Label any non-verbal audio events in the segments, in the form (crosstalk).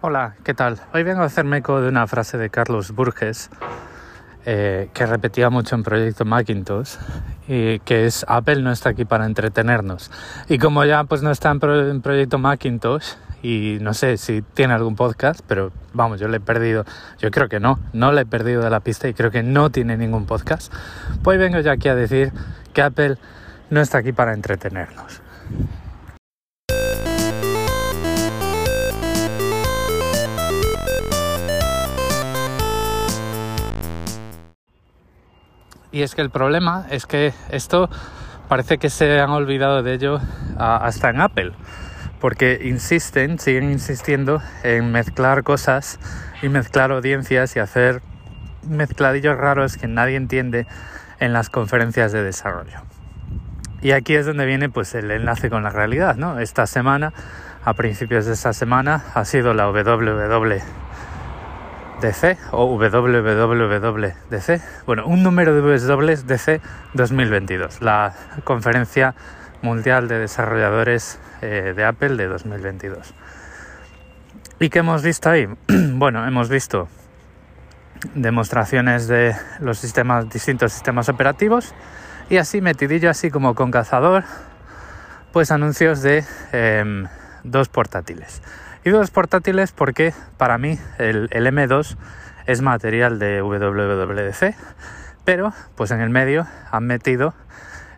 Hola, ¿qué tal? Hoy vengo a hacerme eco de una frase de Carlos Burges eh, que repetía mucho en Proyecto Macintosh y que es Apple no está aquí para entretenernos. Y como ya pues no está en, Proyecto Macintosh y no sé si tiene algún podcast, pero vamos, yo le he perdido, yo creo que no, no le he perdido de la pista y creo que no tiene ningún podcast, pues vengo ya aquí a decir que Apple no está aquí para entretenernos. Y es que el problema es que esto parece que se han olvidado de ello hasta en Apple, porque insisten, siguen insistiendo en mezclar cosas y mezclar audiencias y hacer mezcladillos raros que nadie entiende en las conferencias de desarrollo. Y aquí es donde viene pues el enlace con la realidad, ¿no? Esta semana, a principios de esta semana, ha sido la WWDC o WWWDC, bueno, un número de WWDC 2022, la conferencia mundial de desarrolladores eh, de Apple de 2022. ¿Y qué hemos visto ahí? (clears throat) bueno, hemos visto demostraciones de los sistemas, distintos sistemas operativos, y así metidillo, así como con cazador, pues anuncios de em, dos portátiles. Y dos portátiles porque para mí el, M2 es material de WWDC, pero pues en el medio han metido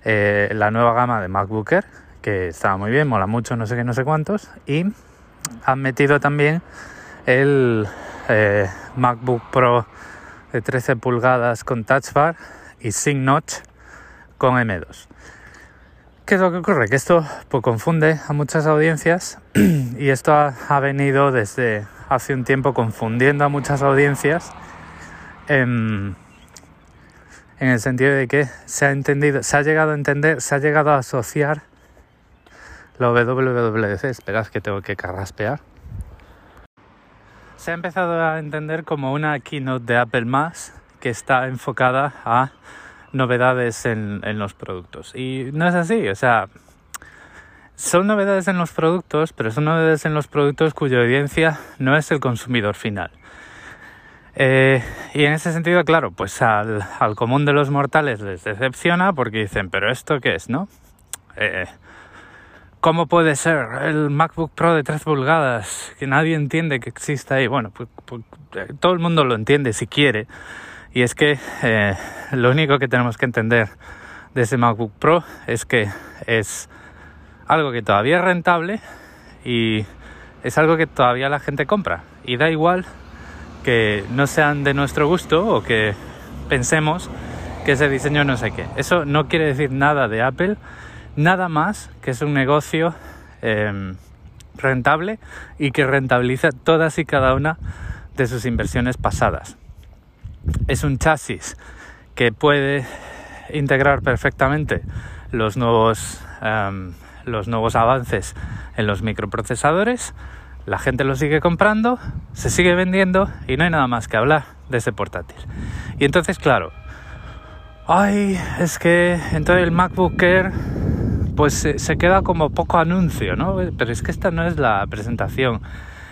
eh, la nueva gama de MacBook Air, que estaba muy bien, mola mucho, no sé qué, no sé cuántos, y han metido también el eh, MacBook Pro de 13 pulgadas con Touch Bar y Sync Notch con M2. ¿Qué es lo que ocurre? Que esto pues, confunde a muchas audiencias (clears throat) y esto ha, venido desde hace un tiempo confundiendo a muchas audiencias en, en, el sentido de que se ha entendido, se ha llegado a entender, se ha llegado a asociar la WWDC, esperad que tengo que carraspear, se ha empezado a entender como una keynote de Apple más que está enfocada a novedades en, los productos. Y no es así, o sea, son novedades en los productos, pero son novedades en los productos cuya audiencia no es el consumidor final. Eh, y en ese sentido, claro, pues al, común de los mortales les decepciona porque dicen, pero ¿esto qué es, no? Eh, ¿Cómo puede ser el MacBook Pro de 3 pulgadas que nadie entiende que exista ahí? Bueno, pues, pues eh, todo el mundo lo entiende si quiere, y es que eh, lo único que tenemos que entender de ese MacBook Pro es que es algo que todavía es rentable y es algo que todavía la gente compra. Y da igual que no sean de nuestro gusto o que pensemos que ese diseño no sé qué. Eso no quiere decir nada de Apple, nada más que es un negocio em, rentable y que rentabiliza todas y cada una de sus inversiones pasadas es un chasis que puede integrar perfectamente los nuevos, em, los nuevos avances en los microprocesadores. La gente lo sigue comprando, se sigue vendiendo y no hay nada más que hablar de ese portátil. Y entonces, claro, ay, es que entonces el MacBook Air pues se queda como poco anuncio, ¿no? Pero es que esta no es la presentación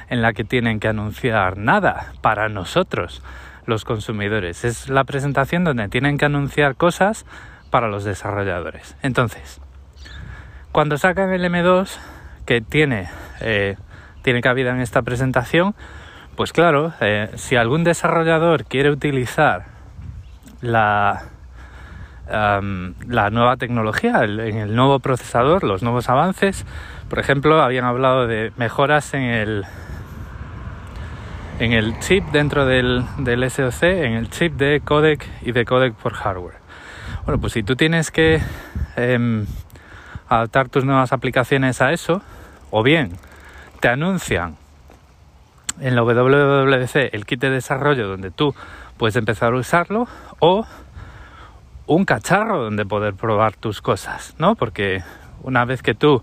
en la que tienen que anunciar nada para nosotros los consumidores. Es la presentación donde tienen que anunciar cosas para los desarrolladores. Entonces, cuando sacan el M2, que tiene, eh, tiene cabida en esta presentación, pues claro, eh, si algún desarrollador quiere utilizar la, la nueva tecnología, el, en el nuevo procesador, los nuevos avances, por ejemplo, habían hablado de mejoras en el en el chip dentro del, del SoC, en el chip de codec y de codec por hardware. Bueno, pues si tú tienes que em, adaptar tus nuevas aplicaciones a eso, o bien te anuncian en la WWDC el kit de desarrollo donde tú puedes empezar a usarlo, o un cacharro donde poder probar tus cosas, ¿no? Porque una vez que tú,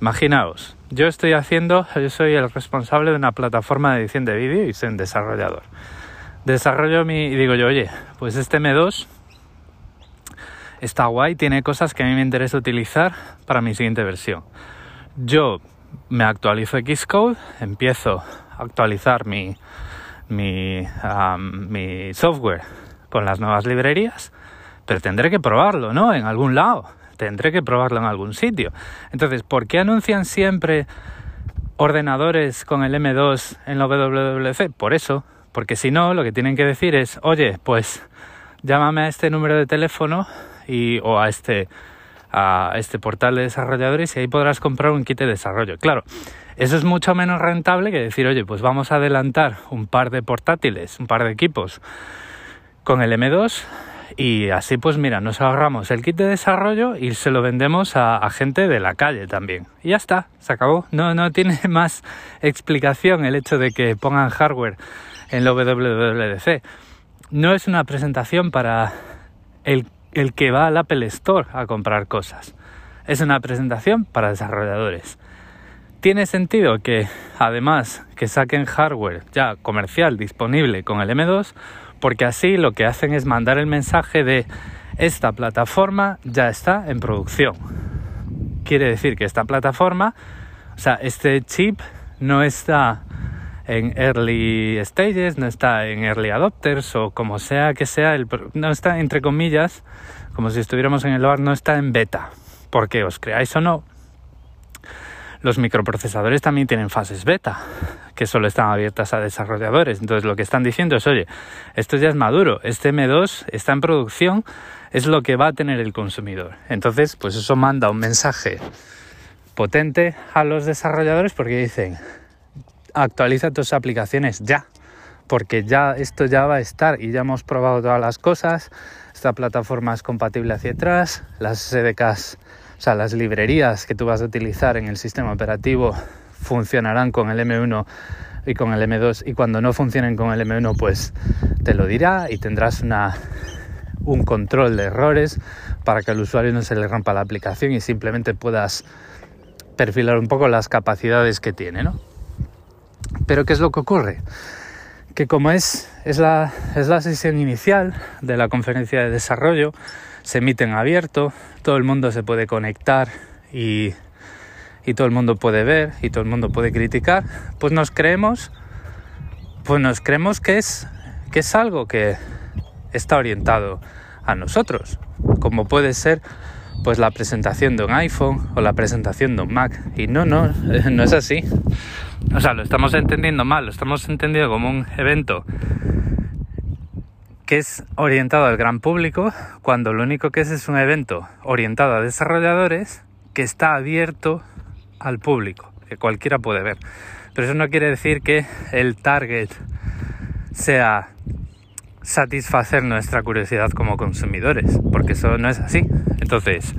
imaginaos, yo estoy haciendo, yo soy el responsable de una plataforma de edición de vídeo y soy un desarrollador. Desarrollo mi y digo yo, oye, pues este M2 está guay, tiene cosas que a mí me interesa utilizar para mi siguiente versión. Yo me actualizo Xcode, empiezo actualizar mi, mi, mi software con las nuevas librerías, pero tendré que probarlo, ¿no? En algún lado. Tendré que probarlo en algún sitio. Entonces, ¿por qué anuncian siempre ordenadores con el M2 en la WWDC? Por eso, porque si no, lo que tienen que decir es, oye, pues llámame a este número de teléfono y, o a este, a este portal de desarrolladores y ahí podrás comprar un kit de desarrollo. Claro, eso es mucho menos rentable que decir, oye, pues vamos a adelantar un par de portátiles, un par de equipos con el M2 y así pues mira, nos ahorramos el kit de desarrollo y se lo vendemos a, gente de la calle también. Y ya está, se acabó. No, no tiene (laughs) más explicación el hecho de que pongan hardware en la WWDC. No es una presentación para el, el que va al Apple Store a comprar cosas. Es una presentación para desarrolladores. Tiene sentido que además que saquen hardware ya comercial disponible con el M2 porque así lo que hacen es mandar el mensaje de esta plataforma ya está en producción. Quiere decir que esta plataforma, o sea, este chip no está en early stages, no está en early adopters o como sea que sea, el, no está entre comillas, como si estuviéramos en el bar, no está en beta. Porque os creáis o no, los microprocesadores también tienen fases beta, que solo están abiertas a desarrolladores. Entonces lo que están diciendo es, oye, esto ya es maduro, este M2 está en producción, es lo que va a tener el consumidor. Entonces, pues eso manda un mensaje potente a los desarrolladores porque dicen, actualiza tus aplicaciones ya, porque ya esto ya va a estar y ya hemos probado todas las cosas, esta plataforma es compatible hacia atrás, las SDKs sea, las librerías que tú vas a utilizar en el sistema operativo funcionarán con el M1 y con el M2 y cuando no funcionen con el M1 pues te lo dirá y tendrás una, un control de errores para que al usuario no se le rompa la aplicación y simplemente puedas perfilar un poco las capacidades que tiene, ¿no? Pero ¿qué es lo que ocurre? Que como es, es, la, es la sesión inicial de la conferencia de desarrollo, se emite en abierto, todo el mundo se puede conectar y, y todo el mundo puede ver y todo el mundo puede criticar, pues nos creemos, pues nos creemos que es, que es algo que está orientado a nosotros, como puede ser pues la presentación de un iPhone o la presentación de un Mac. Y no, no, (laughs) no es así. O sea, lo estamos entendiendo mal, lo estamos entendiendo como un evento que es orientado al gran público, cuando lo único que es es un evento orientado a desarrolladores que está abierto al público, que cualquiera puede ver. Pero eso no quiere decir que el target sea satisfacer nuestra curiosidad como consumidores, porque eso no es así. Entonces,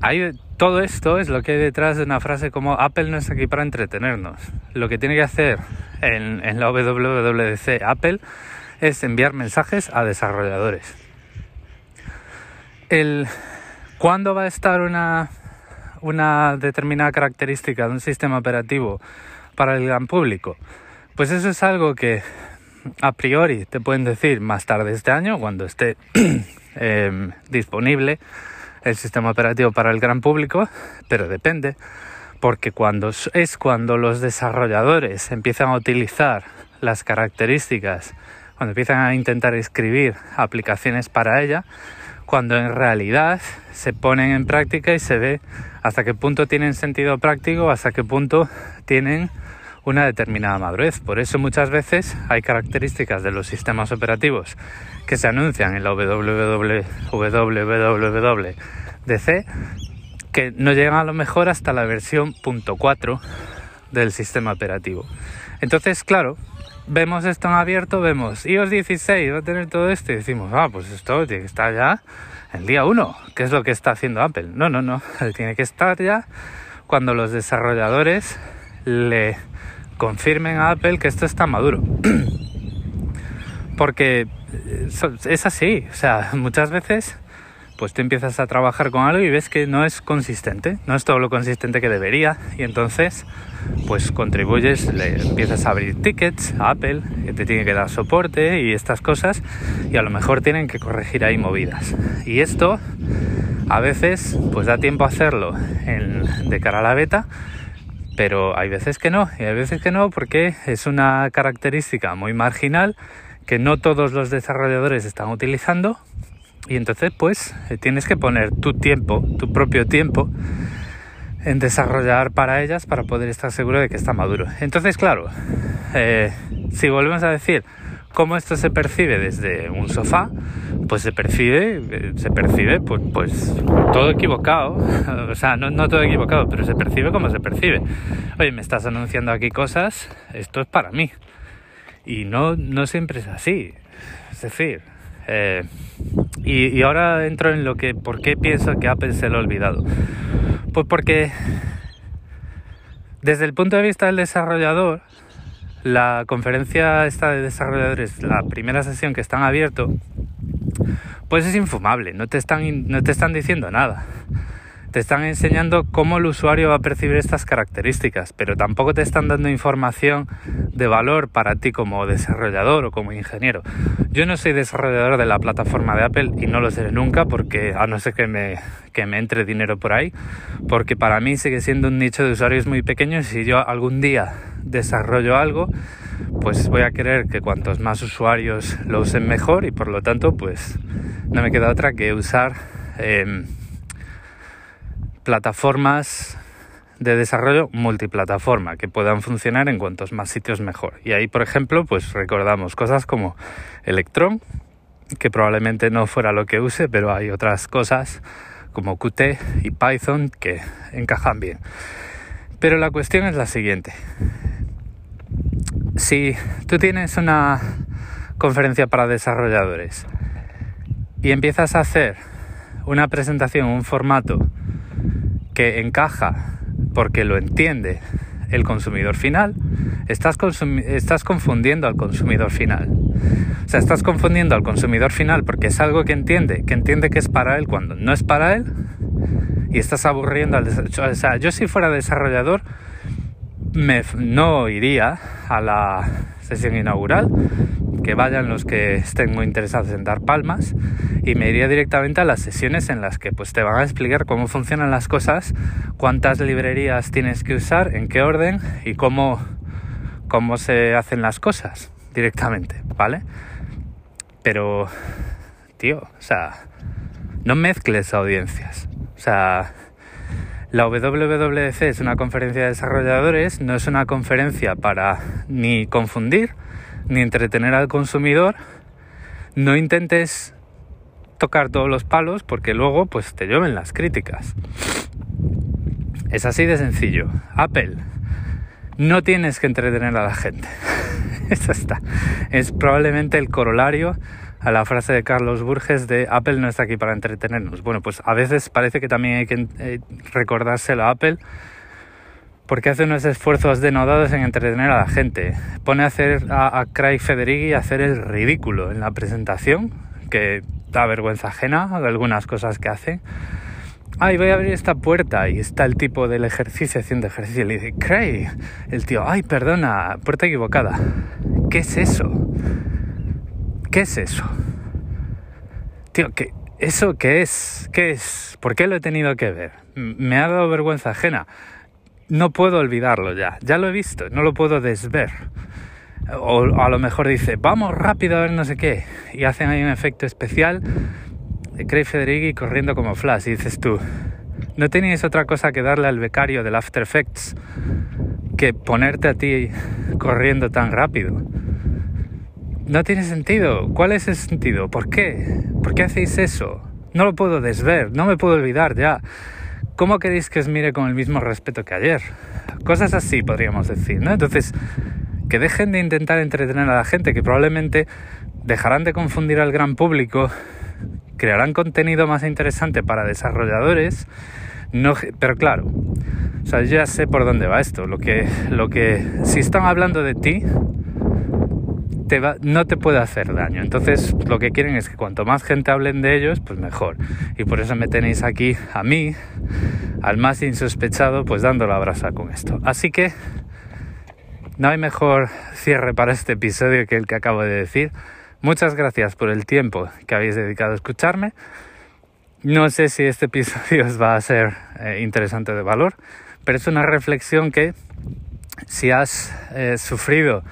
hay, todo esto es lo que hay detrás de una frase como Apple no está aquí para entretenernos. Lo que tiene que hacer en, en la WWDC Apple es enviar mensajes a desarrolladores. El, ¿Cuándo va a estar una, una determinada característica de un sistema operativo para el gran público? Pues eso es algo que a priori te pueden decir más tarde este año, cuando esté (clears throat) em, disponible el sistema operativo para el gran público, pero depende, porque cuando es cuando los desarrolladores empiezan a utilizar las características cuando empiezan a intentar escribir aplicaciones para ella, cuando en realidad se ponen en práctica y se ve hasta qué punto tienen sentido práctico, hasta qué punto tienen una determinada madurez. Por eso muchas veces hay características de los sistemas operativos que se anuncian en la www C que no llegan a lo mejor hasta la versión .4 del sistema operativo. Entonces, claro, vemos esto en abierto, vemos iOS 16 va a tener todo esto y decimos, ah, pues esto tiene que estar ya el día 1, que es lo que está haciendo Apple. No, no, no, (laughs) tiene que estar ya cuando los desarrolladores le confirmen a Apple que esto está maduro. (clears throat) Porque eh, es así, o sea, muchas veces pues tú empiezas a trabajar con algo y ves que no es consistente, no es todo lo consistente que debería y entonces pues contribuyes, le empiezas a abrir tickets a Apple, que te tiene que dar soporte y estas cosas y a lo mejor tienen que corregir ahí movidas. Y esto a veces pues da tiempo a hacerlo de cara a la beta, Pero hay veces que no, y hay veces que no porque es una característica muy marginal que no todos los desarrolladores están utilizando y entonces pues eh, tienes que poner tu tiempo, tu propio tiempo en desarrollar para ellas para poder estar seguro de que está maduro. Entonces claro, eh, si volvemos a decir cómo esto se percibe desde un sofá, pues se percibe, eh, se percibe pues, pues todo equivocado, (laughs) o sea, no, no todo equivocado, pero se percibe como se percibe. Oye, me estás anunciando aquí cosas, esto es para mí. Y no, no siempre es así. Es decir, eh, y, ahora entro en lo que, ¿por qué pienso que Apple se lo ha olvidado? Pues porque desde el punto de vista del desarrollador, la conferencia esta de desarrolladores, la primera sesión que están abierto, pues es infumable, no te están, no te están diciendo nada te están enseñando cómo el usuario va a percibir estas características, pero tampoco te están dando información de valor para ti como desarrollador o como ingeniero. Yo no soy desarrollador de la plataforma de Apple y no lo seré nunca porque a no ser que me, entre dinero por ahí, porque para mí sigue siendo un nicho de usuarios muy pequeño y si yo algún día desarrollo algo, pues voy a querer que cuantos más usuarios lo usen mejor y por lo tanto pues no me queda otra que usar... Eh, plataformas de desarrollo multiplataforma que puedan funcionar en cuantos más sitios mejor. Y ahí, por ejemplo, pues recordamos cosas como Electron, que probablemente no fuera lo que use, pero hay otras cosas como Qt y Python que encajan bien. Pero la cuestión es la siguiente. Si tú tienes una conferencia para desarrolladores y empiezas a hacer una presentación, un formato que encaja porque lo entiende el consumidor final, estás, confundiendo al consumidor final. O sea, estás confundiendo al consumidor final porque es algo que entiende, que entiende que es para él cuando no es para él, y estás aburriendo al. O sea, yo si fuera desarrollador, me, no iría a la sesión inaugural, que vayan los que estén muy interesados en dar palmas y me iría directamente a las sesiones en las que pues te van a explicar cómo funcionan las cosas, cuántas librerías tienes que usar, en qué orden y cómo, cómo se hacen las cosas directamente, ¿vale? Pero, tío, o sea, no mezcles audiencias. O sea, la WWDC es una conferencia de desarrolladores, no es una conferencia para ni confundir ni entretener al consumidor. No intentes tocar todos los palos porque luego pues te llueven las críticas. Es así de sencillo. Apple, no tienes que entretener a la gente. (laughs) Eso está. Es probablemente el corolario a la frase de Carlos Burges de Apple no está aquí para entretenernos. Bueno, pues a veces parece que también hay que eh, recordárselo a Apple porque hace unos esfuerzos denodados en entretener a la gente. Pone a hacer a, a Craig Federighi a hacer el ridículo en la presentación, que da vergüenza ajena algunas cosas que hace. Ay, voy a abrir esta puerta y está el tipo del ejercicio haciendo ejercicio le dice, Craig, el tío, ay, perdona, puerta equivocada. ¿Qué es eso? ¿Qué es eso? Tío, ¿qué, ¿eso qué es? ¿Qué es? ¿Por qué lo he tenido que ver? Me ha dado vergüenza ajena. No puedo olvidarlo ya. Ya lo he visto, no lo puedo desver. O a lo mejor dice, vamos rápido a ver no sé qué. Y hacen ahí un efecto especial de Craig Federighi corriendo como Flash. Y dices tú, ¿no tenías otra cosa que darle al becario del After Effects que ponerte a ti corriendo tan rápido? No tiene sentido. ¿Cuál es el sentido? ¿Por qué? ¿Por qué hacéis eso? No lo puedo desver, no me puedo olvidar ya. ¿Cómo queréis que os mire con el mismo respeto que ayer? Cosas así podríamos decir, ¿no? Entonces, que dejen de intentar entretener a la gente, que probablemente dejarán de confundir al gran público, crearán contenido más interesante para desarrolladores, no, pero claro, o sea, yo ya sé por dónde va esto, lo que, lo que, si están hablando de ti, te va, no te puede hacer daño. Entonces, lo que quieren es que cuanto más gente hablen de ellos, pues mejor. Y por eso me tenéis aquí a mí, al más insospechado, pues dando la brasa con esto. Así que no hay mejor cierre para este episodio que el que acabo de decir. Muchas gracias por el tiempo que habéis dedicado a escucharme. No sé si este episodio os va a ser eh, interesante de valor, pero es una reflexión que si has eh, sufrido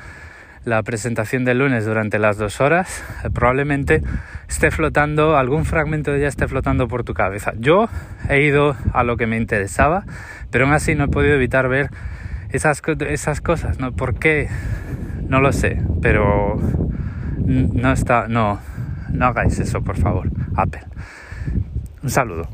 la presentación del lunes durante las dos horas, eh, probablemente esté flotando, algún fragmento de ella esté flotando por tu cabeza. Yo he ido a lo que me interesaba, pero aún así no he podido evitar ver esas, esas cosas, ¿no? ¿Por qué? No lo sé, pero no está, no, no hagáis eso, por favor, Apple. Un saludo.